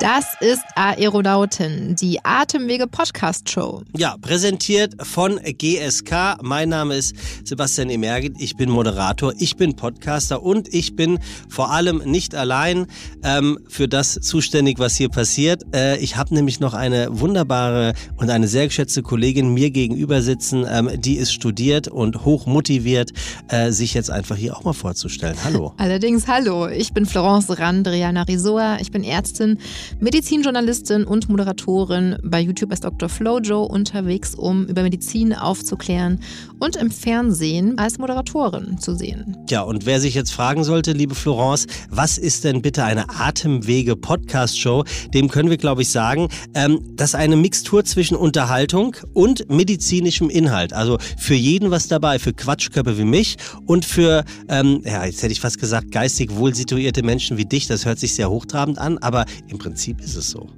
Das ist Aeronauten, die Atemwege Podcast Show. Ja, präsentiert von GSK. Mein Name ist Sebastian Emergit. Ich bin Moderator, ich bin Podcaster und ich bin vor allem nicht allein ähm, für das zuständig, was hier passiert. Äh, ich habe nämlich noch eine wunderbare und eine sehr geschätzte Kollegin mir gegenüber sitzen, ähm, die ist studiert und hoch motiviert, äh, sich jetzt einfach hier auch mal vorzustellen. Hallo. Allerdings hallo. Ich bin Florence Randriana Risoa. Ich bin Ärztin Medizinjournalistin und Moderatorin bei YouTube als Dr. Flojo unterwegs, um über Medizin aufzuklären und im Fernsehen als Moderatorin zu sehen. Ja, und wer sich jetzt fragen sollte, liebe Florence, was ist denn bitte eine Atemwege-Podcast-Show? Dem können wir, glaube ich, sagen, ähm, das ist eine Mixtur zwischen Unterhaltung und medizinischem Inhalt. Also für jeden was dabei, für Quatschköpfe wie mich und für, ähm, ja, jetzt hätte ich fast gesagt, geistig wohl situierte Menschen wie dich. Das hört sich sehr hochtrabend an, aber im Prinzip Prinzip ist es so.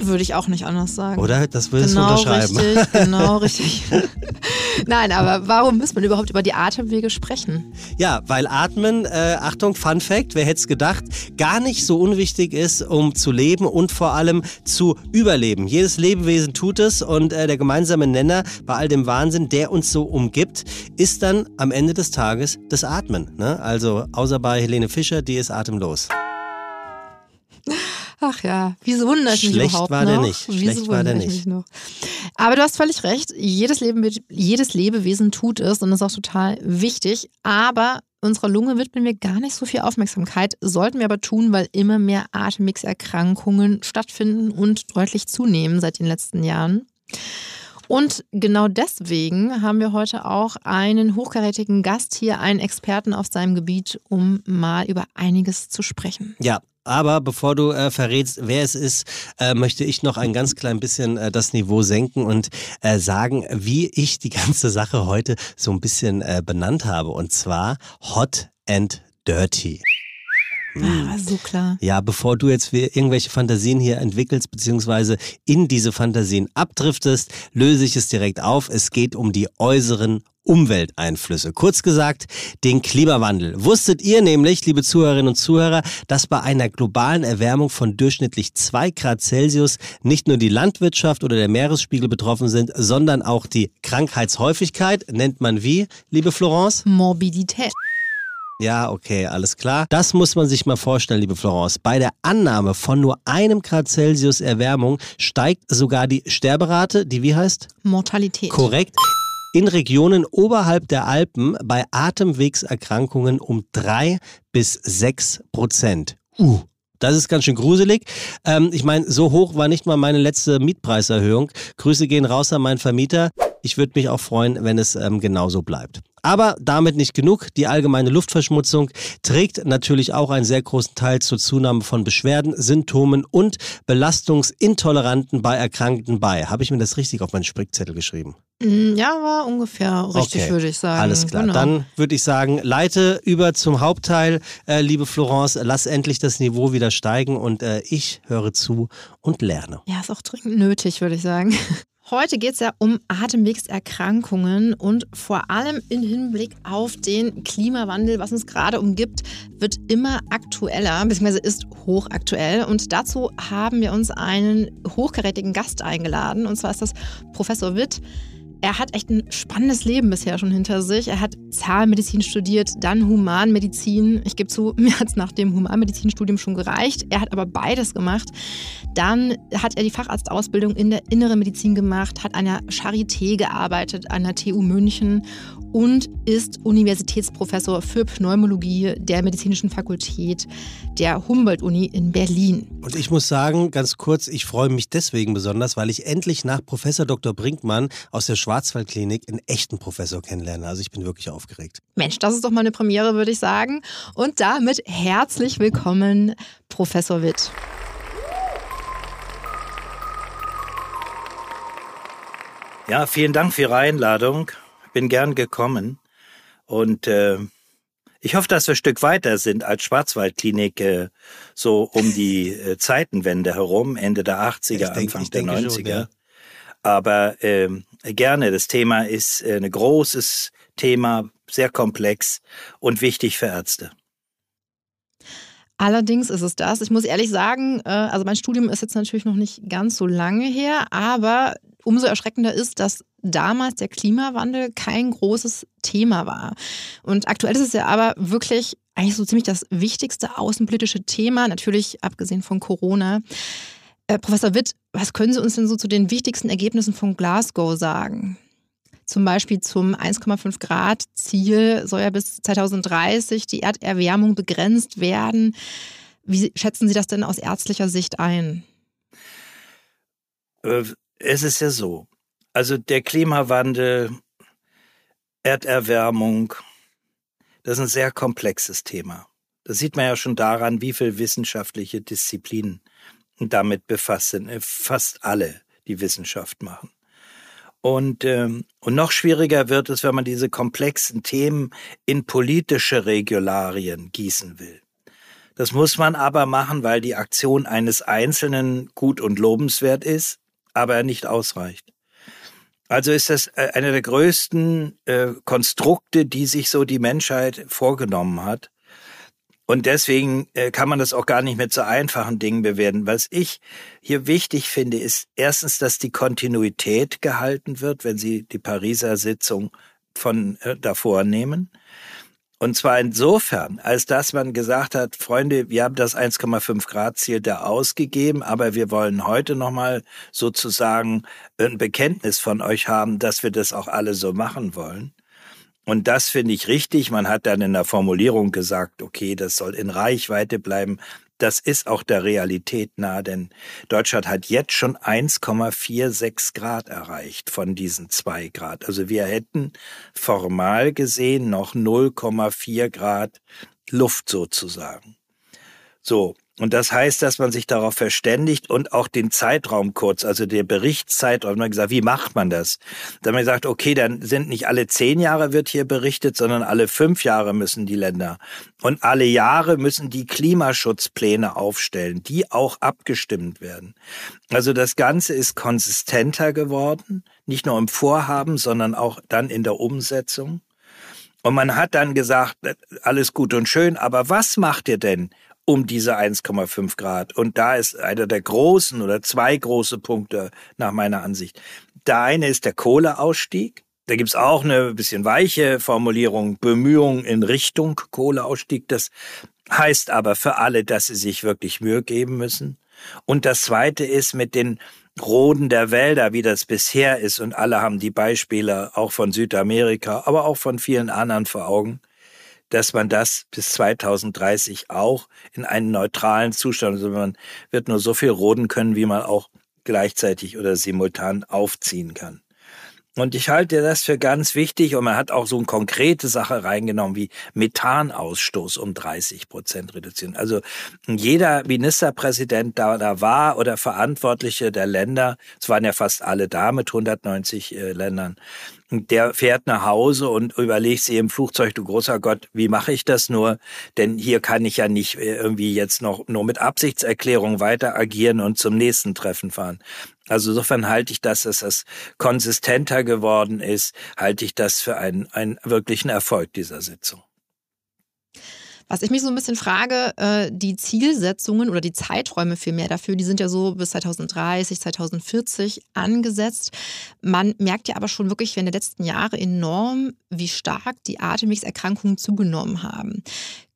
Würde ich auch nicht anders sagen. Oder? Das würdest genau du unterschreiben. Richtig, genau, richtig. Nein, aber warum muss man überhaupt über die Atemwege sprechen? Ja, weil Atmen, äh, Achtung, Fun Fact, wer hätte es gedacht, gar nicht so unwichtig ist, um zu leben und vor allem zu überleben. Jedes Lebewesen tut es und äh, der gemeinsame Nenner bei all dem Wahnsinn, der uns so umgibt, ist dann am Ende des Tages das Atmen. Ne? Also außer bei Helene Fischer, die ist atemlos. Ach ja, wieso wundert mich Schlecht überhaupt war noch? der nicht. Wieso Schlecht war der ich nicht. Noch? Aber du hast völlig recht. Jedes, Leben, jedes Lebewesen tut es und ist auch total wichtig. Aber unserer Lunge widmen wir gar nicht so viel Aufmerksamkeit. Sollten wir aber tun, weil immer mehr Atemwegserkrankungen stattfinden und deutlich zunehmen seit den letzten Jahren. Und genau deswegen haben wir heute auch einen hochkarätigen Gast hier, einen Experten auf seinem Gebiet, um mal über einiges zu sprechen. Ja, aber bevor du äh, verrätst, wer es ist, äh, möchte ich noch ein ganz klein bisschen äh, das Niveau senken und äh, sagen, wie ich die ganze Sache heute so ein bisschen äh, benannt habe. Und zwar Hot and Dirty. Ah, war so klar. Ja, bevor du jetzt irgendwelche Fantasien hier entwickelst, beziehungsweise in diese Fantasien abdriftest, löse ich es direkt auf. Es geht um die äußeren Umwelteinflüsse. Kurz gesagt, den Klimawandel. Wusstet ihr nämlich, liebe Zuhörerinnen und Zuhörer, dass bei einer globalen Erwärmung von durchschnittlich zwei Grad Celsius nicht nur die Landwirtschaft oder der Meeresspiegel betroffen sind, sondern auch die Krankheitshäufigkeit, nennt man wie, liebe Florence? Morbidität. Ja, okay, alles klar. Das muss man sich mal vorstellen, liebe Florence. Bei der Annahme von nur einem Grad Celsius Erwärmung steigt sogar die Sterberate, die wie heißt? Mortalität. Korrekt. In Regionen oberhalb der Alpen bei Atemwegserkrankungen um drei bis sechs Prozent. Uh. Das ist ganz schön gruselig. Ähm, ich meine, so hoch war nicht mal meine letzte Mietpreiserhöhung. Grüße gehen raus an meinen Vermieter. Ich würde mich auch freuen, wenn es ähm, genauso bleibt. Aber damit nicht genug. Die allgemeine Luftverschmutzung trägt natürlich auch einen sehr großen Teil zur Zunahme von Beschwerden, Symptomen und Belastungsintoleranten bei Erkrankten bei. Habe ich mir das richtig auf meinen Sprickzettel geschrieben? Mm, Ja, war ungefähr richtig, Okay, würde ich sagen. Alles klar. Genau. Dann würde ich sagen, leite über zum Hauptteil, äh, liebe Florence. Lass endlich das Niveau wieder steigen und äh, ich höre zu und lerne. Ja, ist auch dringend nötig, würde ich sagen. Heute geht es ja um Atemwegserkrankungen und vor allem im Hinblick auf den Klimawandel, was uns gerade umgibt, wird immer aktueller, beziehungsweise ist hochaktuell. Und dazu haben wir uns einen hochkarätigen Gast eingeladen. Und zwar ist das Professor Witt. Er hat echt ein spannendes Leben bisher schon hinter sich. Er hat Zahnmedizin studiert, dann Humanmedizin. Ich gebe zu, mir hat es nach dem Humanmedizinstudium schon gereicht. Er hat aber beides gemacht. Dann hat er die Facharztausbildung in der inneren Medizin gemacht, hat an der Charité gearbeitet, an der TU München und ist Universitätsprofessor für Pneumologie der Medizinischen Fakultät der Humboldt-Uni in Berlin. Und ich muss sagen, ganz kurz, ich freue mich deswegen besonders, weil ich endlich nach Professor Dr. Brinkmann aus der Schwarzwaldklinik einen echten Professor kennenlerne. Also ich bin wirklich aufgeregt. Mensch, das ist doch mal eine Premiere, würde ich sagen. Und damit herzlich willkommen, Professor Witt. Ja, vielen Dank für Ihre Einladung. Bin gern gekommen. Und äh, Ich hoffe, dass wir ein Stück weiter sind als Schwarzwaldklinik äh, so um die äh, Zeitenwende herum, Ende der 80er, denk, Anfang der 90er. Schon, ja. Aber ähm, gerne, das Thema ist äh, ein großes Thema, sehr komplex und wichtig für Ärzte. Allerdings ist es das. Ich muss ehrlich sagen, äh, also mein Studium ist jetzt natürlich noch nicht ganz so lange her, aber umso erschreckender ist, dass damals der Klimawandel kein großes Thema war. Und aktuell ist es ja aber wirklich eigentlich so ziemlich das wichtigste außenpolitische Thema, natürlich abgesehen von Corona. Äh, Professor Witt, was können Sie uns denn so zu den wichtigsten Ergebnissen von Glasgow sagen? Zum Beispiel zum 1,5 Grad Ziel soll ja bis 2030 die Erderwärmung begrenzt werden. Wie schätzen Sie das denn aus ärztlicher Sicht ein? Äh, es ist ja so. Also der Klimawandel, Erderwärmung, das ist ein sehr komplexes Thema. Das sieht man ja schon daran, wie viele wissenschaftliche Disziplinen damit befasst sind. Fast alle, die Wissenschaft machen. Und, ähm, und noch schwieriger wird es, wenn man diese komplexen Themen in politische Regularien gießen will. Das muss man aber machen, weil die Aktion eines Einzelnen gut und lobenswert ist, aber nicht ausreicht. Also ist das äh, eine der größten äh, Konstrukte, die sich so die Menschheit vorgenommen hat. Und deswegen äh, kann man das auch gar nicht mit so einfachen Dingen bewerten. Was ich hier wichtig finde, ist erstens, dass die Kontinuität gehalten wird, wenn Sie die Pariser Sitzung von äh, davor nehmen. Und zwar insofern, als dass man gesagt hat, Freunde, wir haben das 1,5 Grad Ziel da ausgegeben, aber wir wollen heute nochmal sozusagen ein Bekenntnis von euch haben, dass wir das auch alle so machen wollen. Und das finde ich richtig. Man hat dann in der Formulierung gesagt, okay, das soll in Reichweite bleiben. Das ist auch der Realität nah, denn Deutschland hat jetzt schon 1,46 Grad erreicht von diesen zwei Grad. Also wir hätten formal gesehen noch 0,4 Grad Luft sozusagen. So. Und das heißt, dass man sich darauf verständigt und auch den Zeitraum kurz, also der Berichtszeitraum, man gesagt, wie macht man das? Dann haben wir gesagt, okay, dann sind nicht alle zehn Jahre wird hier berichtet, sondern alle fünf Jahre müssen die Länder und alle Jahre müssen die Klimaschutzpläne aufstellen, die auch abgestimmt werden. Also das Ganze ist konsistenter geworden, nicht nur im Vorhaben, sondern auch dann in der Umsetzung. Und man hat dann gesagt, alles gut und schön, aber was macht ihr denn, um diese 1,5 Grad. Und da ist einer der großen oder zwei große Punkte nach meiner Ansicht. Der eine ist der Kohleausstieg. Da gibt's auch eine bisschen weiche Formulierung, Bemühungen in Richtung Kohleausstieg. Das heißt aber für alle, dass sie sich wirklich Mühe geben müssen. Und das zweite ist mit den Roden der Wälder, wie das bisher ist, und alle haben die Beispiele auch von Südamerika, aber auch von vielen anderen vor Augen dass man das bis 2030 auch in einen neutralen Zustand, also man wird nur so viel roden können, wie man auch gleichzeitig oder simultan aufziehen kann. Und ich halte das für ganz wichtig und man hat auch so eine konkrete Sache reingenommen wie Methanausstoß um 30 Prozent reduzieren. Also jeder Ministerpräsident da, da war oder Verantwortliche der Länder, es waren ja fast alle da mit 190 äh, Ländern, der fährt nach Hause und überlegt sich im Flugzeug, du großer Gott, wie mache ich das nur? Denn hier kann ich ja nicht äh, irgendwie jetzt noch nur mit Absichtserklärung weiter agieren und zum nächsten Treffen fahren. Also insofern halte ich das, dass das konsistenter geworden ist, halte ich das für einen, einen wirklichen Erfolg dieser Sitzung. Was ich mich so ein bisschen frage, äh, die Zielsetzungen oder die Zeiträume vielmehr dafür, die sind ja so bis 2030, 2040 angesetzt. Man merkt ja aber schon wirklich während der letzten Jahre enorm, wie stark die Atemwegserkrankungen zugenommen haben.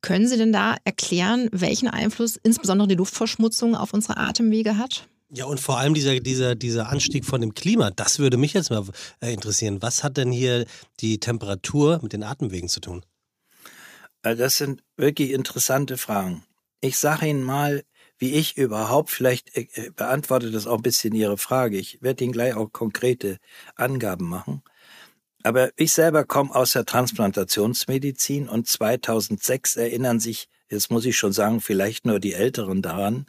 Können Sie denn da erklären, welchen Einfluss insbesondere die Luftverschmutzung auf unsere Atemwege hat? Ja, und vor allem dieser, dieser, dieser Anstieg von dem Klima, das würde mich jetzt mal äh, interessieren. Was hat denn hier die Temperatur mit den Atemwegen zu tun? Äh, das sind wirklich interessante Fragen. Ich sage Ihnen mal, wie ich überhaupt, vielleicht äh, beantwortet das auch ein bisschen Ihre Frage. Ich werde Ihnen gleich auch konkrete Angaben machen. Aber ich selber komme aus der Transplantationsmedizin und 2006 erinnern sich jetzt muss ich schon sagen, vielleicht nur die Älteren daran,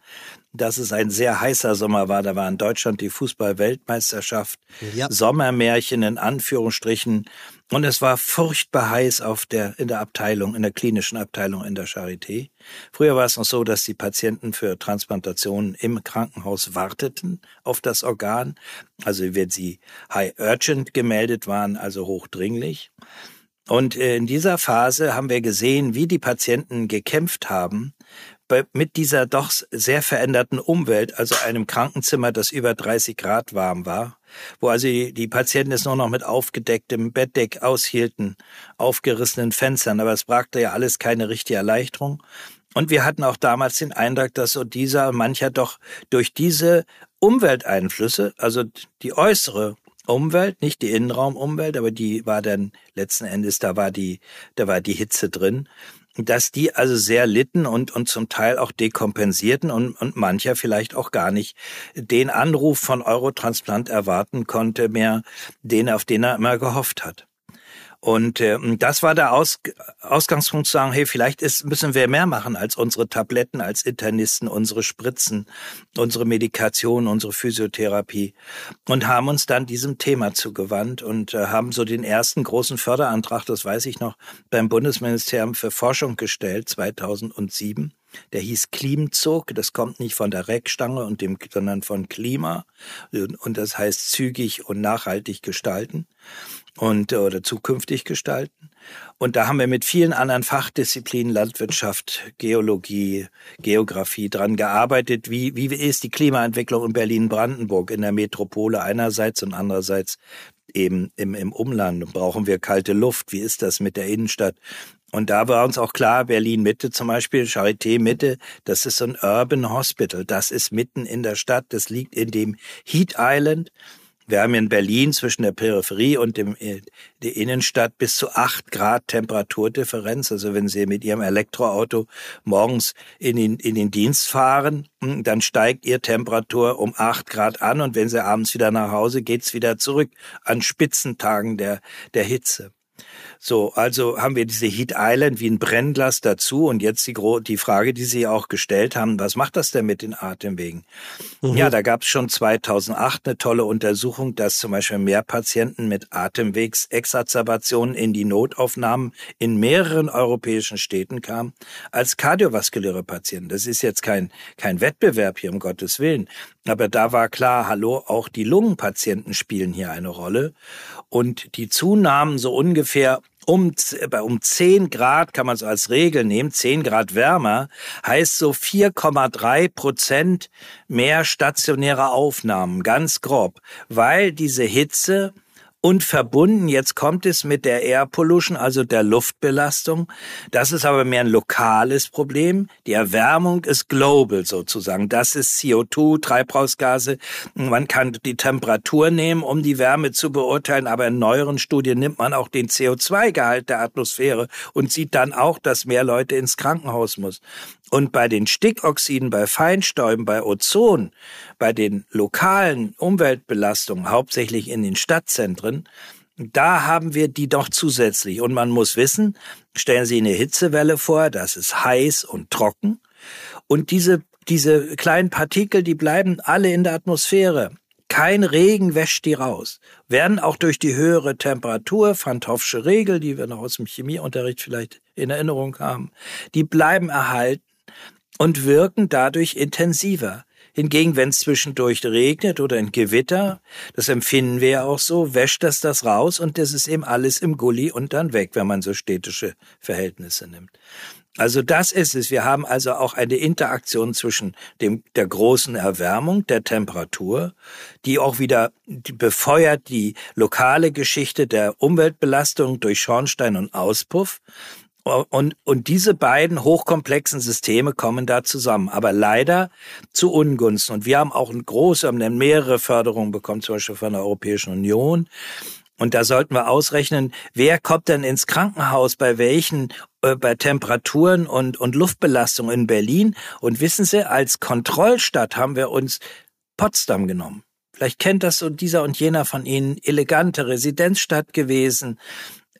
dass es ein sehr heißer Sommer war. Da war in Deutschland die Fußball-Weltmeisterschaft, ja. Sommermärchen in Anführungsstrichen. Und es war furchtbar heiß auf der, in der Abteilung, in der klinischen Abteilung in der Charité. Früher war es noch so, dass die Patienten für Transplantationen im Krankenhaus warteten auf das Organ. Also wenn sie high urgent gemeldet waren, also hochdringlich. Und äh, in dieser Phase haben wir gesehen, wie die Patienten gekämpft haben mit dieser doch sehr veränderten Umwelt, also einem Krankenzimmer, das über 30 Grad warm war, wo also die, die Patienten es nur noch mit aufgedecktem Bettdeck aushielten, aufgerissenen Fenstern, aber es brachte ja alles keine richtige Erleichterung. Und wir hatten auch damals den Eindruck, dass so dieser mancher doch durch diese Umwelteinflüsse, also die äußere Umwelt, nicht die Innenraumumwelt, aber die war dann letzten Endes, da war die, da war die Hitze drin, dass die also sehr litten und, und zum Teil auch dekompensierten und, und mancher vielleicht auch gar nicht den Anruf von Eurotransplant erwarten konnte mehr, den, auf den er immer gehofft hat. Und äh, das war der Aus Ausgangspunkt zu sagen, hey, vielleicht ist, müssen wir mehr machen als unsere Tabletten, als Internisten, unsere Spritzen, unsere Medikation, unsere Physiotherapie. Und haben uns dann diesem Thema zugewandt und äh, haben so den ersten großen Förderantrag, das weiß ich noch, beim Bundesministerium für Forschung gestellt, 2007. Der hieß Klimzug. Das kommt nicht von der Reckstange und dem, sondern von Klima. Und das heißt zügig und nachhaltig gestalten und oder zukünftig gestalten. Und da haben wir mit vielen anderen Fachdisziplinen, Landwirtschaft, Geologie, Geografie dran gearbeitet. Wie, wie ist die Klimaentwicklung in Berlin-Brandenburg in der Metropole einerseits und andererseits eben im, im Umland? Brauchen wir kalte Luft? Wie ist das mit der Innenstadt? Und da war uns auch klar, Berlin Mitte zum Beispiel, Charité Mitte, das ist so ein Urban Hospital. Das ist mitten in der Stadt. Das liegt in dem Heat Island. Wir haben in Berlin zwischen der Peripherie und dem, äh, der Innenstadt bis zu acht Grad Temperaturdifferenz. Also wenn Sie mit Ihrem Elektroauto morgens in den, in den Dienst fahren, hm, dann steigt Ihr Temperatur um acht Grad an und wenn Sie abends wieder nach Hause, geht's wieder zurück an Spitzentagen der, der Hitze. So, also haben wir diese Heat Island wie ein Brennglas dazu und jetzt die, die Frage, die Sie auch gestellt haben, was macht das denn mit den Atemwegen? Mhm. Ja, da gab es schon 2008 eine tolle Untersuchung, dass zum Beispiel mehr Patienten mit Atemwegsexazerbationen in die Notaufnahmen in mehreren europäischen Städten kamen als kardiovaskuläre Patienten. Das ist jetzt kein, kein Wettbewerb hier, um Gottes Willen. Aber da war klar, hallo, auch die Lungenpatienten spielen hier eine Rolle. Und die Zunahmen so ungefähr um, um 10 Grad kann man es als Regel nehmen, 10 Grad wärmer, heißt so 4,3 Prozent mehr stationäre Aufnahmen, ganz grob, weil diese Hitze und verbunden, jetzt kommt es mit der Air Pollution, also der Luftbelastung. Das ist aber mehr ein lokales Problem. Die Erwärmung ist global sozusagen. Das ist CO2, Treibhausgase. Man kann die Temperatur nehmen, um die Wärme zu beurteilen, aber in neueren Studien nimmt man auch den CO2-Gehalt der Atmosphäre und sieht dann auch, dass mehr Leute ins Krankenhaus muss. Und bei den Stickoxiden, bei Feinstäuben, bei Ozon, bei den lokalen Umweltbelastungen, hauptsächlich in den Stadtzentren, da haben wir die doch zusätzlich. Und man muss wissen, stellen Sie eine Hitzewelle vor, das ist heiß und trocken. Und diese, diese kleinen Partikel, die bleiben alle in der Atmosphäre. Kein Regen wäscht die raus. Werden auch durch die höhere Temperatur, Van Hoffsche Regel, die wir noch aus dem Chemieunterricht vielleicht in Erinnerung haben, die bleiben erhalten und wirken dadurch intensiver. Hingegen, wenn es zwischendurch regnet oder ein Gewitter, das empfinden wir ja auch so, wäscht das das raus und das ist eben alles im Gully und dann weg, wenn man so städtische Verhältnisse nimmt. Also das ist es. Wir haben also auch eine Interaktion zwischen dem, der großen Erwärmung, der Temperatur, die auch wieder befeuert die lokale Geschichte der Umweltbelastung durch Schornstein und Auspuff und, und diese beiden hochkomplexen Systeme kommen da zusammen, aber leider zu Ungunsten. Und wir haben auch eine große, haben mehrere Förderungen bekommen, zum Beispiel von der Europäischen Union. Und da sollten wir ausrechnen, wer kommt denn ins Krankenhaus, bei welchen, äh, bei Temperaturen und, und Luftbelastung in Berlin. Und wissen Sie, als Kontrollstadt haben wir uns Potsdam genommen. Vielleicht kennt das so dieser und jener von Ihnen, elegante Residenzstadt gewesen,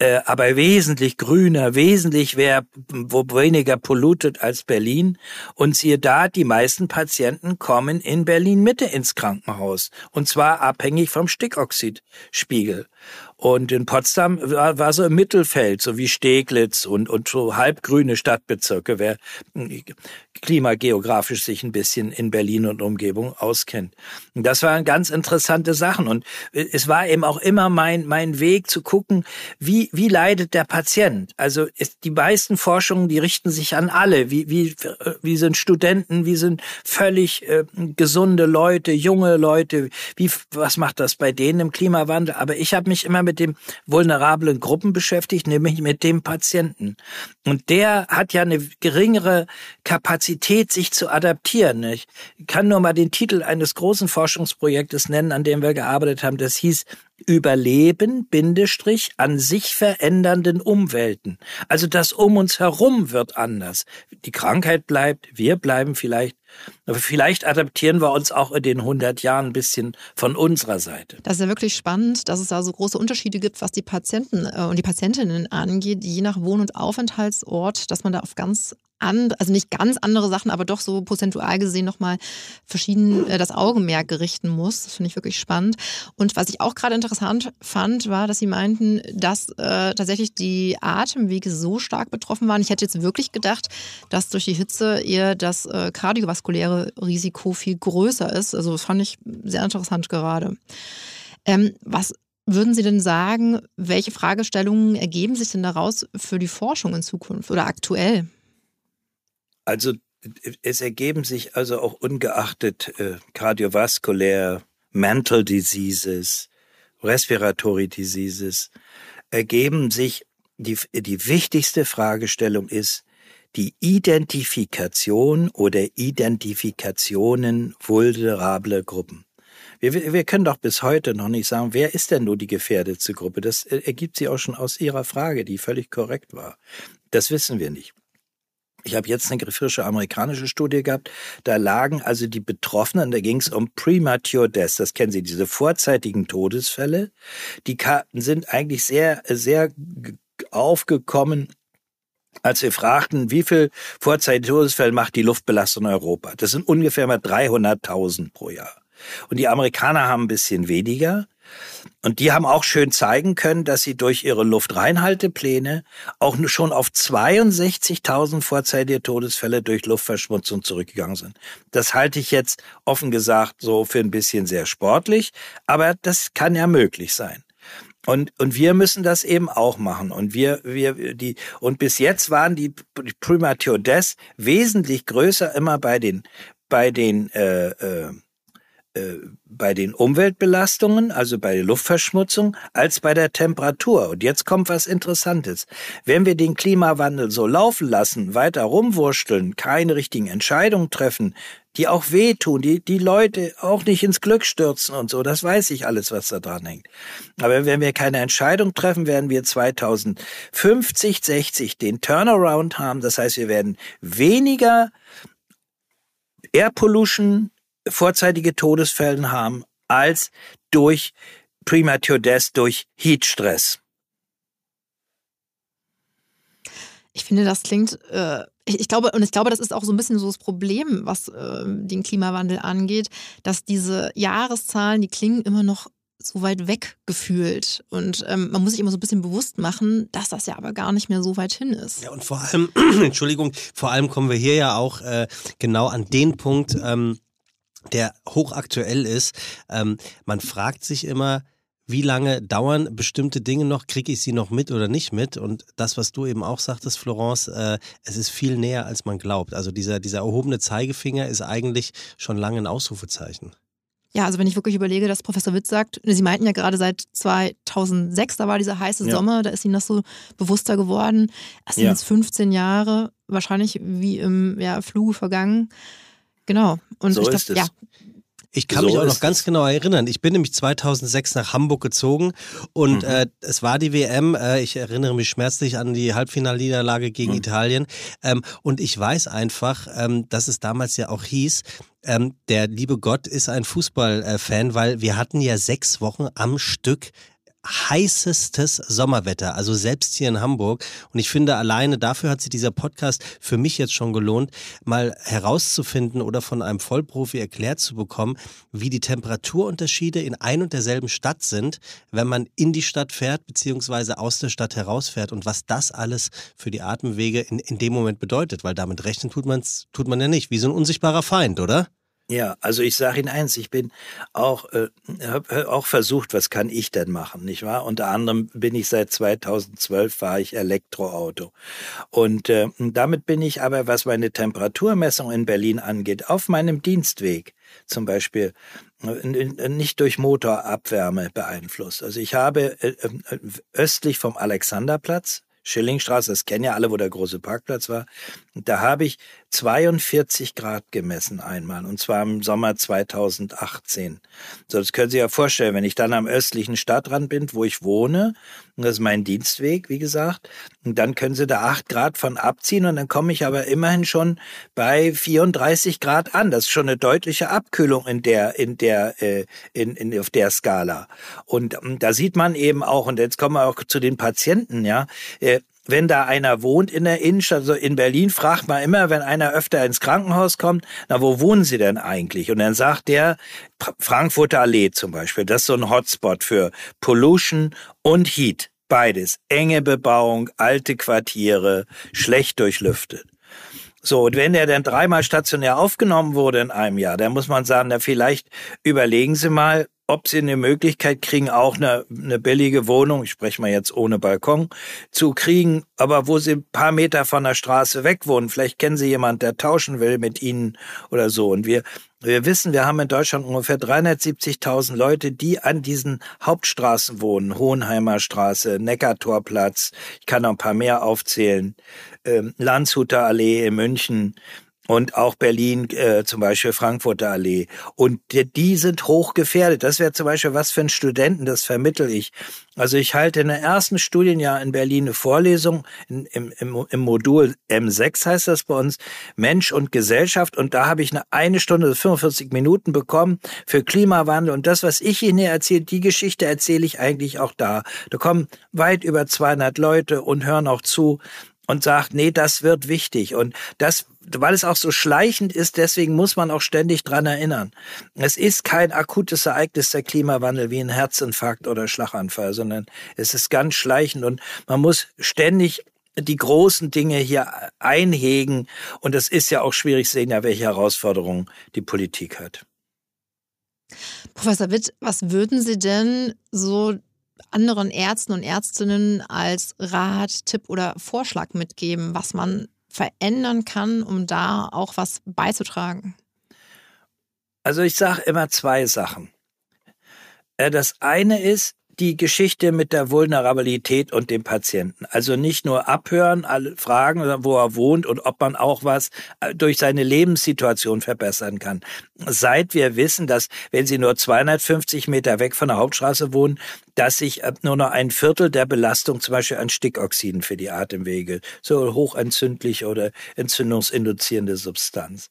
äh, aber wesentlich grüner, wesentlich wär, weniger polluted als Berlin. Und siehe da, die meisten Patienten kommen in Berlin Mitte ins Krankenhaus. Und zwar abhängig vom Stickoxidspiegel. Und in Potsdam war, war so im Mittelfeld, so wie Steglitz und, und so halbgrüne Stadtbezirke, wer klimageografisch sich ein bisschen in Berlin und Umgebung auskennt. Und das waren ganz interessante Sachen. Und es war eben auch immer mein, mein Weg zu gucken, wie, wie leidet der Patient? Also ist, die meisten Forschungen, die richten sich an alle. Wie, wie, wie sind Studenten, wie sind völlig äh, gesunde Leute, junge Leute? Wie, was macht das bei denen im Klimawandel? Aber ich habe mich immer mit dem vulnerablen Gruppen beschäftigt, nämlich mit dem Patienten. Und der hat ja eine geringere Kapazität, sich zu adaptieren. Ich kann nur mal den Titel eines großen Forschungsprojektes nennen, an dem wir gearbeitet haben. Das hieß Überleben, Bindestrich, an sich verändernden Umwelten. Also das um uns herum wird anders. Die Krankheit bleibt, wir bleiben vielleicht, vielleicht adaptieren wir uns auch in den 100 Jahren ein bisschen von unserer Seite. Das ist ja wirklich spannend, dass es da so große Unterschiede gibt, was die Patienten äh, und die Patientinnen angeht, je nach Wohn- und Aufenthaltsort, dass man da auf ganz and, also nicht ganz andere Sachen, aber doch so prozentual gesehen nochmal verschieden äh, das Augenmerk richten muss. Das finde ich wirklich spannend. Und was ich auch gerade interessant fand, war, dass Sie meinten, dass äh, tatsächlich die Atemwege so stark betroffen waren. Ich hätte jetzt wirklich gedacht, dass durch die Hitze eher das äh, kardiovaskuläre Risiko viel größer ist. Also das fand ich sehr interessant gerade. Ähm, was würden Sie denn sagen, welche Fragestellungen ergeben sich denn daraus für die Forschung in Zukunft oder aktuell? Also es ergeben sich also auch ungeachtet äh, kardiovaskulär, mental diseases, respiratory diseases, ergeben sich die, die wichtigste Fragestellung ist die Identifikation oder Identifikationen vulnerable Gruppen. Wir, wir können doch bis heute noch nicht sagen, wer ist denn nur die gefährdete Gruppe? Das äh, ergibt sie auch schon aus Ihrer Frage, die völlig korrekt war. Das wissen wir nicht. Ich habe jetzt eine frische amerikanische Studie gehabt. Da lagen also die Betroffenen, da ging es um Premature Deaths. Das kennen Sie, diese vorzeitigen Todesfälle. Die Karten sind eigentlich sehr, sehr aufgekommen als wir fragten, wie viel vorzeitige Todesfälle macht die Luftbelastung in Europa. Das sind ungefähr mal 300.000 pro Jahr. Und die Amerikaner haben ein bisschen weniger. Und die haben auch schön zeigen können, dass sie durch ihre Luftreinhaltepläne auch schon auf 62.000 vorzeitige Todesfälle durch Luftverschmutzung zurückgegangen sind. Das halte ich jetzt offen gesagt so für ein bisschen sehr sportlich, aber das kann ja möglich sein. Und, und wir müssen das eben auch machen. Und wir, wir, die, und bis jetzt waren die Premature Deaths wesentlich größer immer bei den, bei den, äh, äh, bei den Umweltbelastungen, also bei der Luftverschmutzung, als bei der Temperatur. Und jetzt kommt was Interessantes. Wenn wir den Klimawandel so laufen lassen, weiter rumwursteln, keine richtigen Entscheidungen treffen, die auch wehtun, die die Leute auch nicht ins Glück stürzen und so, das weiß ich alles, was da dran hängt. Aber wenn wir keine Entscheidung treffen, werden wir 2050, 60 den Turnaround haben. Das heißt, wir werden weniger Air Pollution, vorzeitige Todesfälle haben als durch Premature Death durch Heatstress. Ich finde, das klingt, äh, ich, ich, glaube, und ich glaube, das ist auch so ein bisschen so das Problem, was äh, den Klimawandel angeht, dass diese Jahreszahlen, die klingen immer noch so weit weg gefühlt. Und ähm, man muss sich immer so ein bisschen bewusst machen, dass das ja aber gar nicht mehr so weit hin ist. Ja, und vor allem, Entschuldigung, vor allem kommen wir hier ja auch äh, genau an den Punkt, ähm, der hochaktuell ist. Ähm, man fragt sich immer, wie lange dauern bestimmte Dinge noch? Kriege ich sie noch mit oder nicht mit? Und das, was du eben auch sagtest, Florence, äh, es ist viel näher, als man glaubt. Also dieser, dieser erhobene Zeigefinger ist eigentlich schon lange ein Ausrufezeichen. Ja, also wenn ich wirklich überlege, dass Professor Witt sagt, Sie meinten ja gerade seit 2006, da war dieser heiße ja. Sommer, da ist Ihnen das so bewusster geworden. Es sind ja. jetzt 15 Jahre, wahrscheinlich wie im ja, Fluge vergangen. Genau. Und so ich ist glaub, es. Ja. Ich kann so mich auch noch ganz genau erinnern. Ich bin nämlich 2006 nach Hamburg gezogen und mhm. äh, es war die WM. Äh, ich erinnere mich schmerzlich an die Halbfinalniederlage gegen mhm. Italien. Ähm, und ich weiß einfach, ähm, dass es damals ja auch hieß, ähm, der liebe Gott ist ein Fußballfan, weil wir hatten ja sechs Wochen am Stück heißestes Sommerwetter, also selbst hier in Hamburg. Und ich finde, alleine dafür hat sich dieser Podcast für mich jetzt schon gelohnt, mal herauszufinden oder von einem Vollprofi erklärt zu bekommen, wie die Temperaturunterschiede in ein und derselben Stadt sind, wenn man in die Stadt fährt, beziehungsweise aus der Stadt herausfährt und was das alles für die Atemwege in, in dem Moment bedeutet, weil damit rechnen tut, man's, tut man ja nicht, wie so ein unsichtbarer Feind, oder? Ja, also ich sage Ihnen eins, ich bin auch, äh, habe auch versucht, was kann ich denn machen, nicht wahr? Unter anderem bin ich seit 2012 fahre ich Elektroauto. Und äh, damit bin ich aber, was meine Temperaturmessung in Berlin angeht, auf meinem Dienstweg zum Beispiel äh, nicht durch Motorabwärme beeinflusst. Also ich habe äh, äh, östlich vom Alexanderplatz Schillingstraße, das kennen ja alle, wo der große Parkplatz war. Da habe ich 42 Grad gemessen einmal, und zwar im Sommer 2018. So, das können Sie ja vorstellen, wenn ich dann am östlichen Stadtrand bin, wo ich wohne, und das ist mein Dienstweg, wie gesagt, und dann können Sie da 8 Grad von abziehen, und dann komme ich aber immerhin schon bei 34 Grad an. Das ist schon eine deutliche Abkühlung in der, in der, äh, in, in, auf der Skala. Und, und da sieht man eben auch, und jetzt kommen wir auch zu den Patienten, ja, äh, wenn da einer wohnt in der Innenstadt, also in Berlin, fragt man immer, wenn einer öfter ins Krankenhaus kommt, na, wo wohnen Sie denn eigentlich? Und dann sagt der, Frankfurter Allee zum Beispiel, das ist so ein Hotspot für Pollution und Heat. Beides. Enge Bebauung, alte Quartiere, schlecht durchlüftet. So, und wenn er dann dreimal stationär aufgenommen wurde in einem Jahr, dann muss man sagen, na, vielleicht überlegen Sie mal, ob sie eine Möglichkeit kriegen, auch eine, eine billige Wohnung, ich spreche mal jetzt ohne Balkon, zu kriegen, aber wo sie ein paar Meter von der Straße weg wohnen. Vielleicht kennen sie jemand, der tauschen will mit ihnen oder so. Und wir, wir wissen, wir haben in Deutschland ungefähr 370.000 Leute, die an diesen Hauptstraßen wohnen. Hohenheimer Straße, Neckartorplatz, ich kann noch ein paar mehr aufzählen, ähm, Landshuter Allee in München, und auch Berlin, äh, zum Beispiel Frankfurter Allee. Und die, die sind hochgefährdet. Das wäre zum Beispiel was für einen Studenten, das vermittel ich. Also ich halte in der ersten Studienjahr in Berlin eine Vorlesung in, im, im, im Modul M6 heißt das bei uns, Mensch und Gesellschaft. Und da habe ich eine, eine Stunde, 45 Minuten bekommen für Klimawandel. Und das, was ich Ihnen erzähle, die Geschichte erzähle ich eigentlich auch da. Da kommen weit über 200 Leute und hören auch zu und sagt, nee, das wird wichtig. Und das, weil es auch so schleichend ist, deswegen muss man auch ständig dran erinnern. Es ist kein akutes Ereignis der Klimawandel wie ein Herzinfarkt oder Schlaganfall, sondern es ist ganz schleichend und man muss ständig die großen Dinge hier einhegen. Und es ist ja auch schwierig sehen, ja, welche Herausforderungen die Politik hat. Professor Witt, was würden Sie denn so anderen Ärzten und Ärztinnen als Rat, Tipp oder Vorschlag mitgeben, was man verändern kann, um da auch was beizutragen? Also ich sage immer zwei Sachen. Äh, das eine ist, die Geschichte mit der Vulnerabilität und dem Patienten. Also nicht nur abhören, alle fragen, wo er wohnt und ob man auch was äh, durch seine Lebenssituation verbessern kann. Seit wir wissen, dass wenn Sie nur 250 Meter weg von der Hauptstraße wohnen, dass sich äh, nur noch ein Viertel der Belastung zum Beispiel an Stickoxiden für die Atemwege, so hochentzündlich oder entzündungsinduzierende Substanz,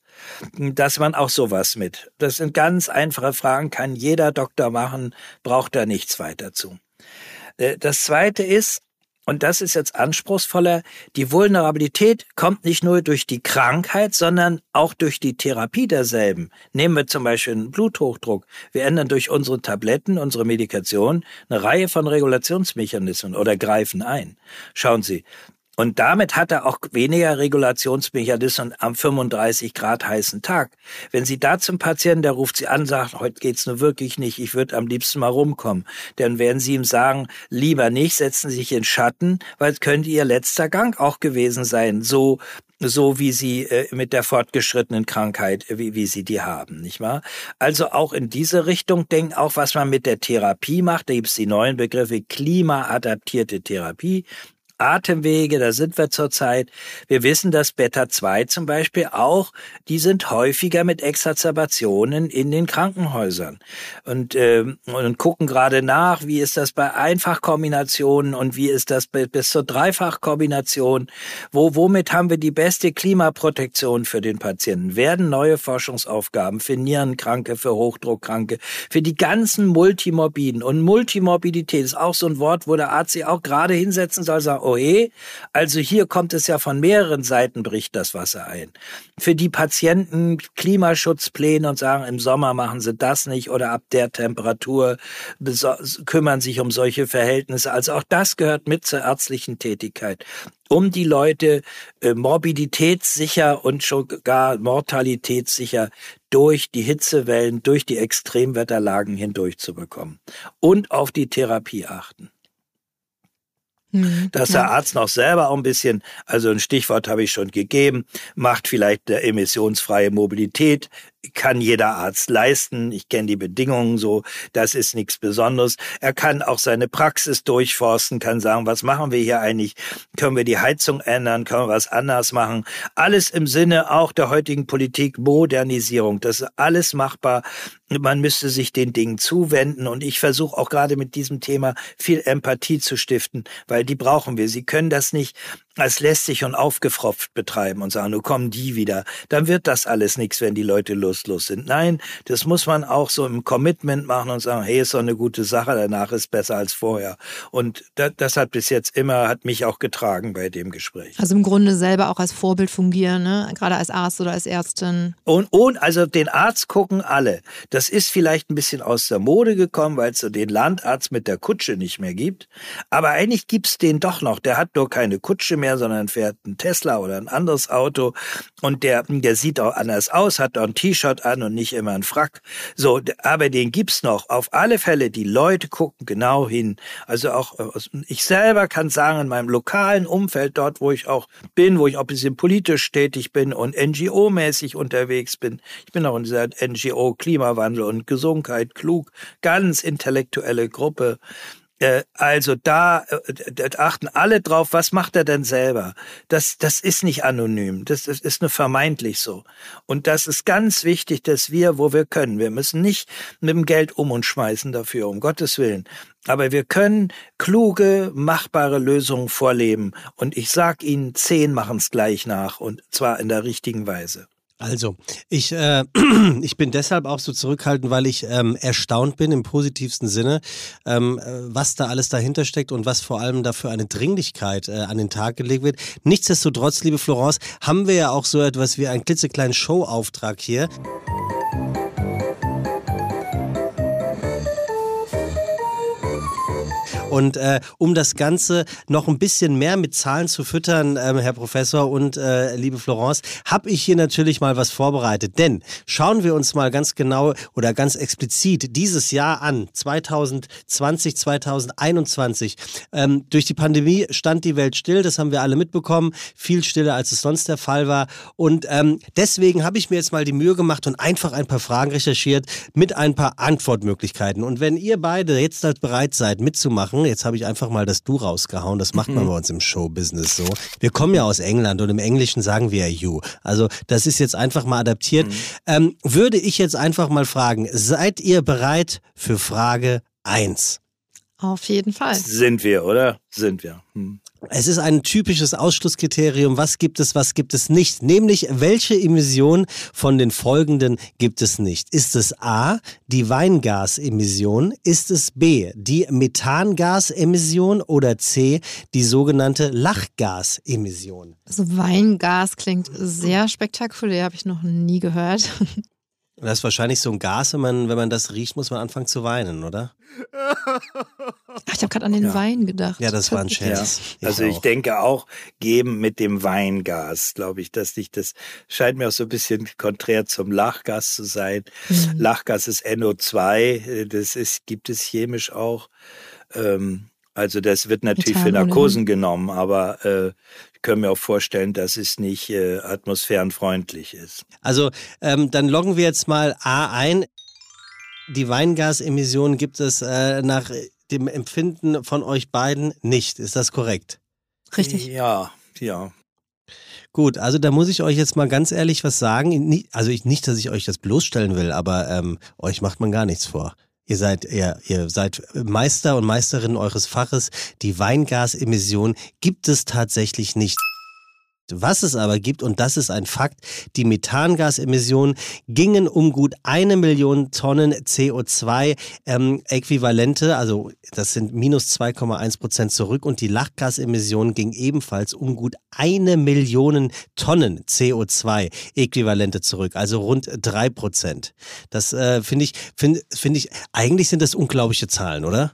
dass man auch sowas mit. Das sind ganz einfache Fragen, kann jeder Doktor machen, braucht da nichts weiter zu. Äh, das zweite ist, und das ist jetzt anspruchsvoller, die Vulnerabilität kommt nicht nur durch die Krankheit, sondern auch durch die Therapie derselben. Nehmen wir zum Beispiel einen Bluthochdruck. Wir ändern durch unsere Tabletten, unsere Medikation eine Reihe von Regulationsmechanismen oder greifen ein. Schauen Sie, und damit hat er auch weniger Regulationsmechanismen am 35 Grad heißen Tag. Wenn Sie da zum Patienten, der ruft Sie an, sagt, heute geht's nur wirklich nicht, ich würde am liebsten mal rumkommen, dann werden Sie ihm sagen, lieber nicht, setzen Sie sich in Schatten, weil es könnte Ihr letzter Gang auch gewesen sein, so so wie sie äh, mit der fortgeschrittenen Krankheit, wie, wie sie die haben, nicht wahr? Also auch in diese Richtung denken, auch was man mit der Therapie macht, da gibt es die neuen Begriffe klimaadaptierte Therapie, Atemwege, da sind wir zurzeit. Wir wissen, dass Beta-2 zum Beispiel auch, die sind häufiger mit Exacerbationen in den Krankenhäusern und, äh, und gucken gerade nach, wie ist das bei Einfachkombinationen und wie ist das bis zur Dreifachkombination. Wo, womit haben wir die beste Klimaprotektion für den Patienten? Werden neue Forschungsaufgaben für Nierenkranke, für Hochdruckkranke, für die ganzen Multimorbiden und Multimorbidität ist auch so ein Wort, wo der Arzt sich auch gerade hinsetzen soll, sagen, Ohe. Also hier kommt es ja von mehreren Seiten bricht das Wasser ein. Für die Patienten Klimaschutzpläne und sagen, im Sommer machen sie das nicht oder ab der Temperatur kümmern sich um solche Verhältnisse. Also auch das gehört mit zur ärztlichen Tätigkeit um die Leute äh, morbiditätssicher und schon gar mortalitätssicher durch die Hitzewellen, durch die Extremwetterlagen hindurchzubekommen und auf die Therapie achten. Mhm, Dass der Arzt noch selber auch ein bisschen, also ein Stichwort habe ich schon gegeben, macht vielleicht emissionsfreie Mobilität, kann jeder Arzt leisten. Ich kenne die Bedingungen so, das ist nichts Besonderes. Er kann auch seine Praxis durchforsten, kann sagen, was machen wir hier eigentlich? Können wir die Heizung ändern? Können wir was anders machen? Alles im Sinne auch der heutigen Politik Modernisierung. Das ist alles machbar. Man müsste sich den Dingen zuwenden und ich versuche auch gerade mit diesem Thema viel Empathie zu stiften, weil die brauchen wir. Sie können das nicht als lästig und aufgefropft betreiben und sagen, nun kommen die wieder, dann wird das alles nichts, wenn die Leute lustlos sind. Nein, das muss man auch so im Commitment machen und sagen, hey, ist doch eine gute Sache, danach ist besser als vorher. Und das, das hat bis jetzt immer, hat mich auch getragen bei dem Gespräch. Also im Grunde selber auch als Vorbild fungieren, ne? gerade als Arzt oder als Ärztin. Und, und also den Arzt gucken alle. Das ist vielleicht ein bisschen aus der Mode gekommen, weil es so den Landarzt mit der Kutsche nicht mehr gibt. Aber eigentlich gibt's den doch noch. Der hat nur keine Kutsche mehr, sondern fährt ein Tesla oder ein anderes Auto und der, der sieht auch anders aus, hat auch ein T-Shirt an und nicht immer ein Frack. So, aber den gibt's noch. Auf alle Fälle, die Leute gucken genau hin. Also auch, äh, ich selber kann sagen, in meinem lokalen Umfeld, dort, wo ich auch bin, wo ich auch ein bisschen politisch tätig bin und NGO-mäßig unterwegs bin. Ich bin auch in dieser NGO Klimawandel und Gesundheit klug, ganz intellektuelle Gruppe. Äh, also da äh, achten alle drauf, was macht er denn selber? Das, das ist nicht anonym, das, das ist nur vermeintlich so. Und das ist ganz wichtig, dass wir, wo wir können, wir müssen nicht mit dem Geld um uns schmeißen dafür, um Gottes Willen. Aber wir können kluge, machbare Lösungen vorleben. Und ich sag Ihnen, zehn machen es gleich nach und zwar in der richtigen Weise. Also, ich, äh, ich bin deshalb auch so zurückhaltend, weil ich ähm, erstaunt bin im positivsten Sinne, ähm, äh, was da alles dahinter steckt und was vor allem dafür eine Dringlichkeit äh, an den Tag gelegt wird. Nichtsdestotrotz, liebe Florence, haben wir ja auch so etwas wie einen klitzekleinen Showauftrag hier. Und äh, um das Ganze noch ein bisschen mehr mit Zahlen zu füttern, äh, Herr Professor und äh, liebe Florence, habe ich hier natürlich mal was vorbereitet. Denn schauen wir uns mal ganz genau oder ganz explizit dieses Jahr an, 2020, 2021. Ähm, durch die Pandemie stand die Welt still, das haben wir alle mitbekommen, viel stiller als es sonst der Fall war. Und ähm, deswegen habe ich mir jetzt mal die Mühe gemacht und einfach ein paar Fragen recherchiert mit ein paar Antwortmöglichkeiten. Und wenn ihr beide jetzt halt bereit seid mitzumachen, Jetzt habe ich einfach mal das Du rausgehauen. Das macht man mhm. bei uns im Showbusiness so. Wir kommen ja aus England und im Englischen sagen wir You. Also das ist jetzt einfach mal adaptiert. Mhm. Ähm, würde ich jetzt einfach mal fragen, seid ihr bereit für Frage 1? Auf jeden Fall. Sind wir, oder? Sind wir. Hm. Es ist ein typisches Ausschlusskriterium. Was gibt es, was gibt es nicht? Nämlich, welche Emission von den folgenden gibt es nicht? Ist es A, die Weingasemission? Ist es B, die Methangasemission? Oder C, die sogenannte Lachgasemission? Also Weingas klingt sehr spektakulär, habe ich noch nie gehört. Das ist wahrscheinlich so ein Gas, wenn man, wenn man das riecht, muss man anfangen zu weinen, oder? ich habe gerade an den ja. Wein gedacht. Ja, das war ein Scherz. Ja. Ich also ich denke auch, geben mit dem Weingas, glaube ich, dass nicht das scheint mir auch so ein bisschen konträr zum Lachgas zu sein. Mhm. Lachgas ist NO2, das ist, gibt es chemisch auch. Ähm, also das wird natürlich für Narkosen oder? genommen, aber äh, können mir auch vorstellen, dass es nicht äh, atmosphärenfreundlich ist. Also ähm, dann loggen wir jetzt mal A ein. Die Weingasemissionen gibt es äh, nach dem Empfinden von euch beiden nicht. Ist das korrekt? Richtig. Ja, ja. Gut, also da muss ich euch jetzt mal ganz ehrlich was sagen. Also ich, nicht, dass ich euch das bloßstellen will, aber ähm, euch macht man gar nichts vor. Ihr seid, ihr, ihr seid Meister und Meisterin eures Faches. Die Weingasemission gibt es tatsächlich nicht. Was es aber gibt, und das ist ein Fakt, die Methangasemissionen gingen um gut eine Million Tonnen CO2-Äquivalente, ähm, also das sind minus 2,1 Prozent zurück, und die Lachgasemissionen gingen ebenfalls um gut eine Million Tonnen CO2-Äquivalente zurück, also rund drei Prozent. Das äh, finde ich, finde find ich, eigentlich sind das unglaubliche Zahlen, oder?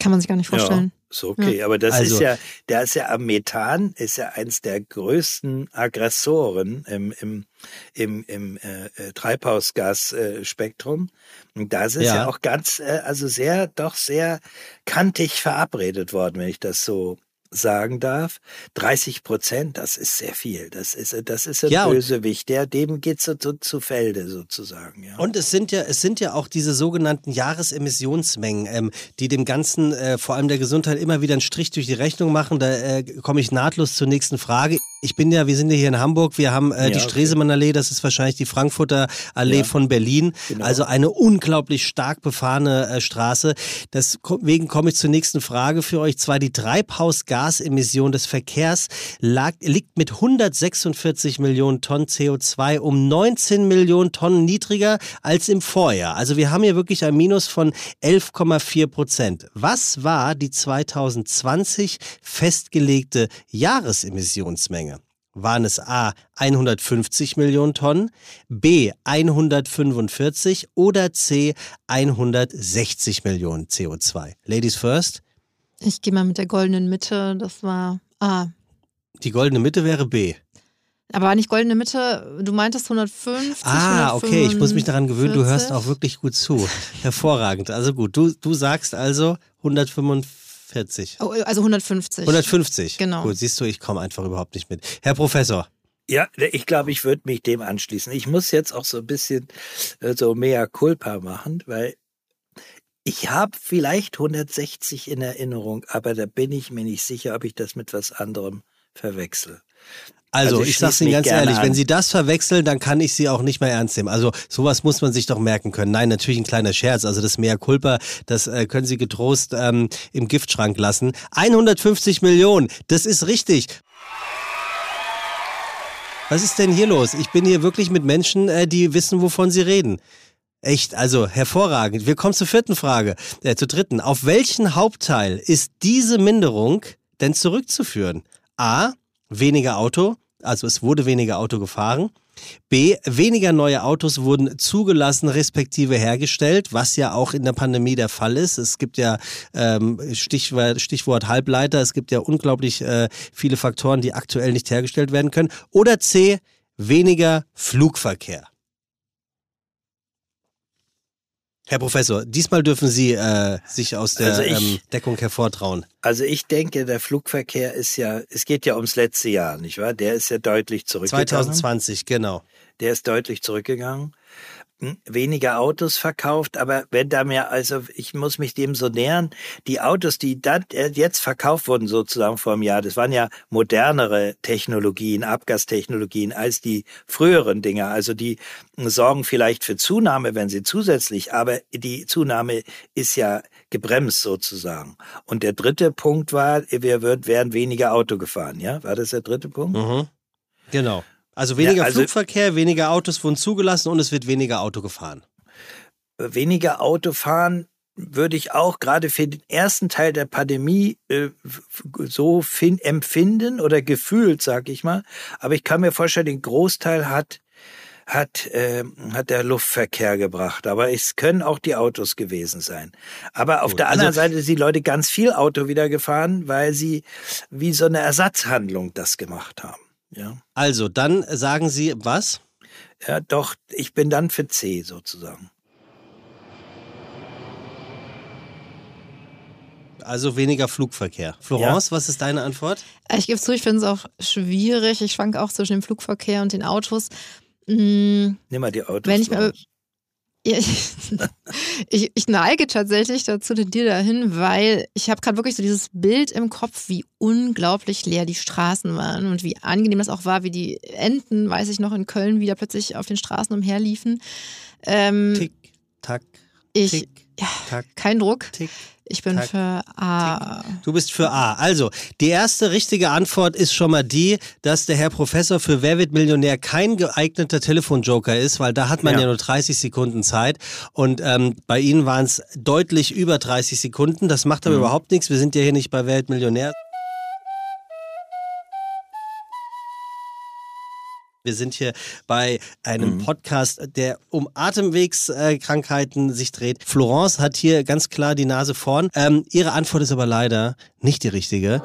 Kann man sich gar nicht vorstellen. Ja, ist okay, ja. aber das also, ist ja, der ist ja am Methan, ist ja eins der größten Aggressoren im, im, im, im äh, äh Treibhausgasspektrum. Und das ist ja. ja auch ganz, äh, also sehr, doch sehr kantig verabredet worden, wenn ich das so sagen darf, 30 Prozent, das ist sehr viel. Das ist, das ist ein ja, Bösewicht, der, dem geht so zu, zu Felde sozusagen. Ja. Und es sind ja, es sind ja auch diese sogenannten Jahresemissionsmengen, ähm, die dem Ganzen, äh, vor allem der Gesundheit, immer wieder einen Strich durch die Rechnung machen. Da äh, komme ich nahtlos zur nächsten Frage. Ich bin ja, wir sind ja hier in Hamburg, wir haben äh, ja, die Stresemannallee, das ist wahrscheinlich die Frankfurter Allee ja, von Berlin. Genau. Also eine unglaublich stark befahrene äh, Straße. Deswegen komme ich zur nächsten Frage für euch. Zwar die Treibhausgasemission des Verkehrs lag, liegt mit 146 Millionen Tonnen CO2 um 19 Millionen Tonnen niedriger als im Vorjahr. Also wir haben hier wirklich ein Minus von 11,4 Prozent. Was war die 2020 festgelegte Jahresemissionsmenge? Waren es A 150 Millionen Tonnen, B 145 oder C 160 Millionen CO2? Ladies first. Ich gehe mal mit der goldenen Mitte, das war A. Die goldene Mitte wäre B. Aber war nicht goldene Mitte, du meintest 150. Ah, okay, ich muss mich daran gewöhnen, du hörst auch wirklich gut zu. Hervorragend. Also gut, du, du sagst also 145. 40. Oh, also 150. 150. Genau. Gut, siehst du, ich komme einfach überhaupt nicht mit. Herr Professor. Ja, ich glaube, ich würde mich dem anschließen. Ich muss jetzt auch so ein bisschen äh, so mehr Culpa machen, weil ich habe vielleicht 160 in Erinnerung, aber da bin ich mir nicht sicher, ob ich das mit was anderem verwechsel. Also, also ich, ich sag's Ihnen ganz ehrlich, an. wenn Sie das verwechseln, dann kann ich Sie auch nicht mehr ernst nehmen. Also sowas muss man sich doch merken können. Nein, natürlich ein kleiner Scherz. Also das Mea Culpa, das äh, können Sie getrost ähm, im Giftschrank lassen. 150 Millionen, das ist richtig. Was ist denn hier los? Ich bin hier wirklich mit Menschen, äh, die wissen, wovon sie reden. Echt, also hervorragend. Wir kommen zur vierten Frage, äh, zur dritten. Auf welchen Hauptteil ist diese Minderung denn zurückzuführen? A weniger Auto, also es wurde weniger Auto gefahren. B, weniger neue Autos wurden zugelassen respektive hergestellt, was ja auch in der Pandemie der Fall ist. Es gibt ja ähm, Stichwort, Stichwort Halbleiter, es gibt ja unglaublich äh, viele Faktoren, die aktuell nicht hergestellt werden können. Oder C, weniger Flugverkehr. Herr Professor, diesmal dürfen Sie äh, sich aus der also ich, ähm, Deckung hervortrauen. Also ich denke, der Flugverkehr ist ja, es geht ja ums letzte Jahr, nicht wahr? Der ist ja deutlich zurückgegangen. 2020, genau. Der ist deutlich zurückgegangen weniger Autos verkauft, aber wenn da mehr, also ich muss mich dem so nähern, die Autos, die dann äh, jetzt verkauft wurden sozusagen vor einem Jahr, das waren ja modernere Technologien, Abgastechnologien als die früheren Dinger. Also die sorgen vielleicht für Zunahme, wenn sie zusätzlich, aber die Zunahme ist ja gebremst sozusagen. Und der dritte Punkt war, wir werden weniger Auto gefahren, ja? War das der dritte Punkt? Mhm. Genau. Also weniger ja, also Flugverkehr, weniger Autos wurden zugelassen und es wird weniger Auto gefahren. Weniger Auto fahren würde ich auch gerade für den ersten Teil der Pandemie äh, so empfinden oder gefühlt, sag ich mal. Aber ich kann mir vorstellen, den Großteil hat hat, äh, hat der Luftverkehr gebracht. Aber es können auch die Autos gewesen sein. Aber auf Gut, der anderen also, Seite sind die Leute ganz viel Auto wieder gefahren, weil sie wie so eine Ersatzhandlung das gemacht haben. Ja. Also, dann sagen Sie was? Ja, doch, ich bin dann für C sozusagen. Also weniger Flugverkehr. Florence, ja. was ist deine Antwort? Ich gebe zu, ich finde es auch schwierig. Ich schwanke auch zwischen dem Flugverkehr und den Autos. Hm, Nimm mal die Autos. Wenn ich mir, Ich, ich, ich, neige tatsächlich dazu, dir dahin, weil ich habe gerade wirklich so dieses Bild im Kopf, wie unglaublich leer die Straßen waren und wie angenehm das auch war, wie die Enten, weiß ich noch, in Köln wieder plötzlich auf den Straßen umherliefen. Ähm, tick, tack, ich, tick, ja, tack, kein Druck. Tick, ich bin Tack, für A. Tick. Du bist für A. Also, die erste richtige Antwort ist schon mal die, dass der Herr Professor für Wer wird Millionär kein geeigneter Telefonjoker ist, weil da hat man ja, ja nur 30 Sekunden Zeit. Und ähm, bei Ihnen waren es deutlich über 30 Sekunden. Das macht aber mhm. überhaupt nichts. Wir sind ja hier nicht bei Wer wird Millionär. Wir sind hier bei einem mhm. Podcast, der um Atemwegskrankheiten sich dreht. Florence hat hier ganz klar die Nase vorn. Ähm, ihre Antwort ist aber leider nicht die richtige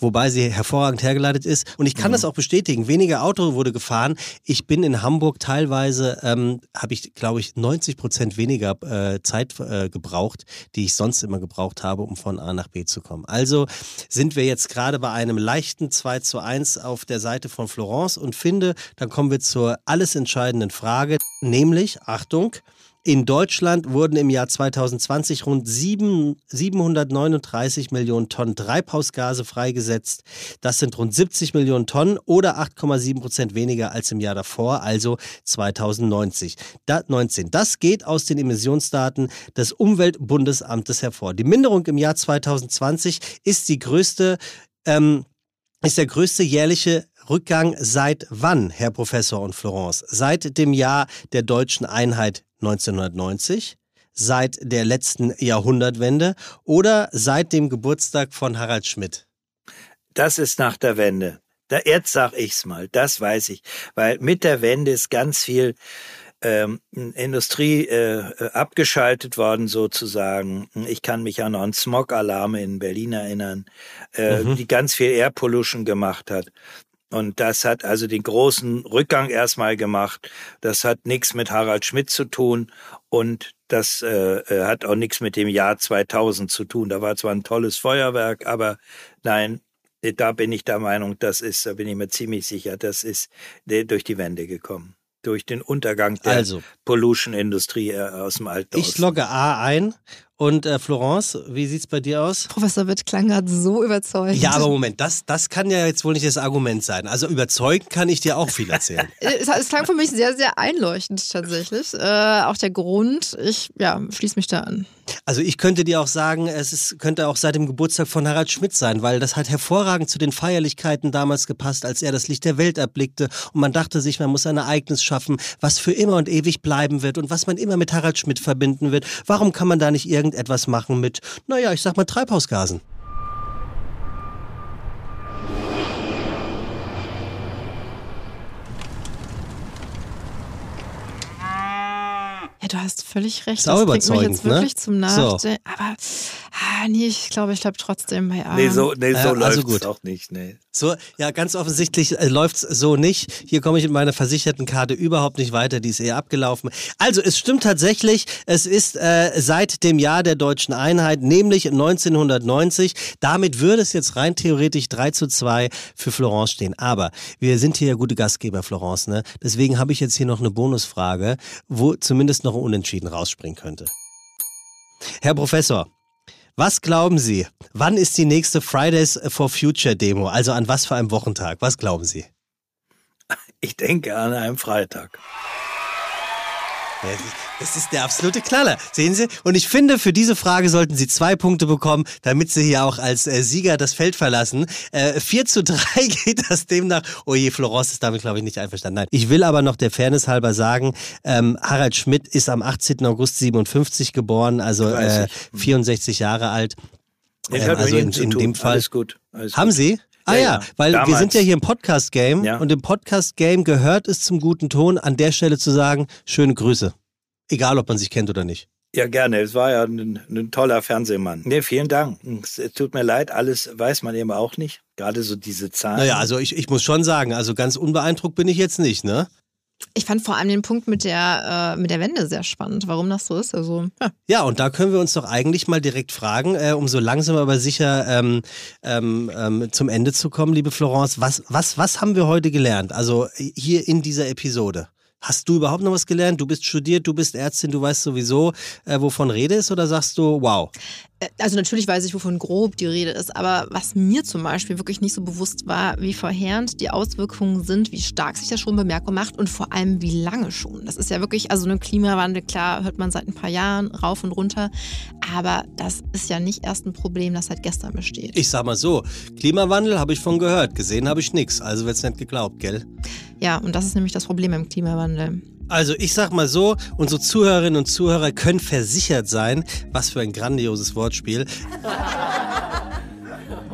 wobei sie hervorragend hergeleitet ist. Und ich kann mhm. das auch bestätigen. Weniger Auto wurde gefahren. Ich bin in Hamburg teilweise, ähm, habe ich, glaube ich, 90 Prozent weniger äh, Zeit äh, gebraucht, die ich sonst immer gebraucht habe, um von A nach B zu kommen. Also sind wir jetzt gerade bei einem leichten 2 zu 1 auf der Seite von Florence und finde, dann kommen wir zur alles entscheidenden Frage, nämlich, Achtung, in Deutschland wurden im Jahr 2020 rund 7, 739 Millionen Tonnen Treibhausgase freigesetzt. Das sind rund 70 Millionen Tonnen oder 8,7 Prozent weniger als im Jahr davor, also 2090. Da, 19. Das geht aus den Emissionsdaten des Umweltbundesamtes hervor. Die Minderung im Jahr 2020 ist die größte ähm, ist der größte jährliche Rückgang seit wann, Herr Professor und Florence? Seit dem Jahr der deutschen Einheit 1990, seit der letzten Jahrhundertwende oder seit dem Geburtstag von Harald Schmidt? Das ist nach der Wende. Da, jetzt sag ich's mal, das weiß ich. Weil mit der Wende ist ganz viel ähm, Industrie äh, abgeschaltet worden sozusagen. Ich kann mich an einen Smog-Alarm in Berlin erinnern, äh, mhm. die ganz viel Air Pollution gemacht hat. Und das hat also den großen Rückgang erstmal gemacht. Das hat nichts mit Harald Schmidt zu tun und das äh, äh hat auch nichts mit dem Jahr 2000 zu tun. Da war zwar ein tolles Feuerwerk, aber nein, da bin ich der Meinung, das ist, da bin ich mir ziemlich sicher, das ist durch die Wände gekommen. Durch den Untergang der also, Pollution-Industrie äh, aus dem Alten Ich logge A ein und äh, Florence, wie sieht's bei dir aus? Professor Witt klang gerade so überzeugend. Ja, aber Moment, das, das kann ja jetzt wohl nicht das Argument sein. Also überzeugt kann ich dir auch viel erzählen. es, es, klang für mich sehr, sehr einleuchtend tatsächlich. Äh, auch der Grund, ich ja, schließe mich da an. Also ich könnte dir auch sagen, es ist, könnte auch seit dem Geburtstag von Harald Schmidt sein, weil das hat hervorragend zu den Feierlichkeiten damals gepasst, als er das Licht der Welt erblickte und man dachte sich, man muss ein Ereignis schaffen, was für immer und ewig bleiben wird und was man immer mit Harald Schmidt verbinden wird. Warum kann man da nicht irgendetwas machen mit, naja, ich sag mal Treibhausgasen. Ja, du hast völlig recht. Ist das bringt mich jetzt wirklich ne? zum Nachdenken. So. Aber ah, nee, ich glaube, ich bleibe trotzdem bei A. Nee, so, nee, so äh, läuft also gut. auch nicht. Nee. So, ja, ganz offensichtlich äh, läuft's so nicht. Hier komme ich mit meiner versicherten Karte überhaupt nicht weiter. Die ist eher abgelaufen. Also, es stimmt tatsächlich. Es ist äh, seit dem Jahr der deutschen Einheit, nämlich 1990. Damit würde es jetzt rein theoretisch 3 zu 2 für Florence stehen. Aber wir sind hier ja gute Gastgeber, Florence. Ne? Deswegen habe ich jetzt hier noch eine Bonusfrage, wo zumindest noch ein Unentschieden rausspringen könnte. Herr Professor, was glauben Sie? Wann ist die nächste Fridays for Future Demo? Also an was für einem Wochentag? Was glauben Sie? Ich denke an einem Freitag. Das ist der absolute Knaller. Sehen Sie? Und ich finde, für diese Frage sollten Sie zwei Punkte bekommen, damit Sie hier auch als äh, Sieger das Feld verlassen. Äh, 4 zu 3 geht das demnach. Oh je, Florence ist damit, glaube ich, nicht einverstanden. Nein. Ich will aber noch der Fairness halber sagen, ähm, Harald Schmidt ist am 18. August 57 geboren, also äh, 64 Jahre alt. Ähm, also in, in dem Fall. Alles gut. Alles haben Sie? Ah ja, ja, weil damals. wir sind ja hier im Podcast-Game ja. und im Podcast-Game gehört es zum guten Ton, an der Stelle zu sagen, schöne Grüße. Egal, ob man sich kennt oder nicht. Ja, gerne. Es war ja ein, ein toller Fernsehmann. Nee, vielen Dank. Es tut mir leid, alles weiß man eben auch nicht. Gerade so diese Zahlen. Naja, also ich, ich muss schon sagen, also ganz unbeeindruckt bin ich jetzt nicht, ne? Ich fand vor allem den Punkt mit der, äh, mit der Wende sehr spannend, warum das so ist. Also, ja. ja, und da können wir uns doch eigentlich mal direkt fragen, äh, um so langsam aber sicher ähm, ähm, ähm, zum Ende zu kommen, liebe Florence. Was, was, was haben wir heute gelernt? Also hier in dieser Episode. Hast du überhaupt noch was gelernt? Du bist studiert, du bist Ärztin, du weißt sowieso, äh, wovon Rede ist oder sagst du, wow? Äh, also natürlich weiß ich, wovon grob die Rede ist, aber was mir zum Beispiel wirklich nicht so bewusst war, wie verheerend die Auswirkungen sind, wie stark sich das schon bemerkbar macht und vor allem wie lange schon. Das ist ja wirklich, also ein Klimawandel, klar, hört man seit ein paar Jahren rauf und runter, aber das ist ja nicht erst ein Problem, das seit gestern besteht. Ich sag mal so, Klimawandel habe ich von gehört, gesehen habe ich nichts, also wird es nicht geglaubt, gell? Ja, und das ist nämlich das Problem im Klimawandel. Also ich sag mal so, unsere Zuhörerinnen und Zuhörer können versichert sein, was für ein grandioses Wortspiel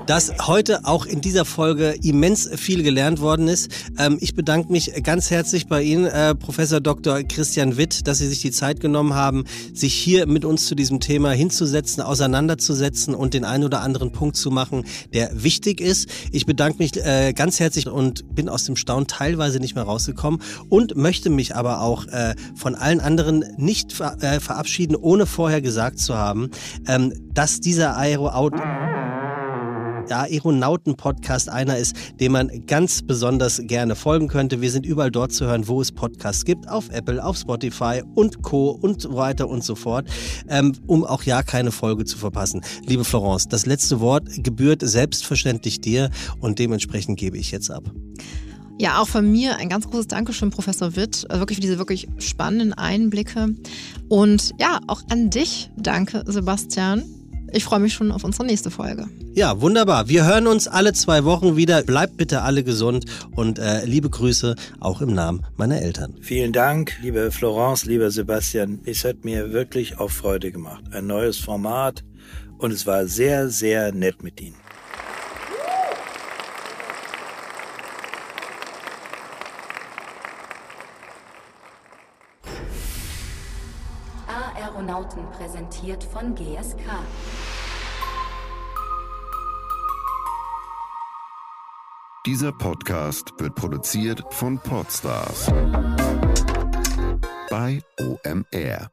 dass heute auch in dieser Folge immens viel gelernt worden ist. Ähm, ich bedanke mich ganz herzlich bei Ihnen, äh, Professor Dr. Christian Witt, dass Sie sich die Zeit genommen haben, sich hier mit uns zu diesem Thema hinzusetzen, auseinanderzusetzen und den einen oder anderen Punkt zu machen, der wichtig ist. Ich bedanke mich äh, ganz herzlich und bin aus dem Staunen teilweise nicht mehr rausgekommen und möchte mich aber auch äh, von allen anderen nicht ver äh, verabschieden, ohne vorher gesagt zu haben, ähm, dass dieser Aero-Out der Aeronauten-Podcast einer ist, dem man ganz besonders gerne folgen könnte. Wir sind überall dort zu hören, wo es Podcasts gibt, auf Apple, auf Spotify und Co. und so weiter und so fort, ähm, um auch ja keine Folge zu verpassen. Liebe Florence, das letzte Wort gebührt selbstverständlich dir und dementsprechend gebe ich jetzt ab. Ja, auch von mir ein ganz großes Dankeschön, Professor Witt, also wirklich für diese wirklich spannenden Einblicke. Und ja, auch an dich danke, Sebastian. Ich freue mich schon auf unsere nächste Folge. Ja, wunderbar. Wir hören uns alle zwei Wochen wieder. Bleibt bitte alle gesund und äh, liebe Grüße auch im Namen meiner Eltern. Vielen Dank, liebe Florence, lieber Sebastian. Es hat mir wirklich auch Freude gemacht. Ein neues Format und es war sehr, sehr nett mit Ihnen. Aeronauten präsentiert von GSK. Dieser Podcast wird produziert von Podstars bei OMR.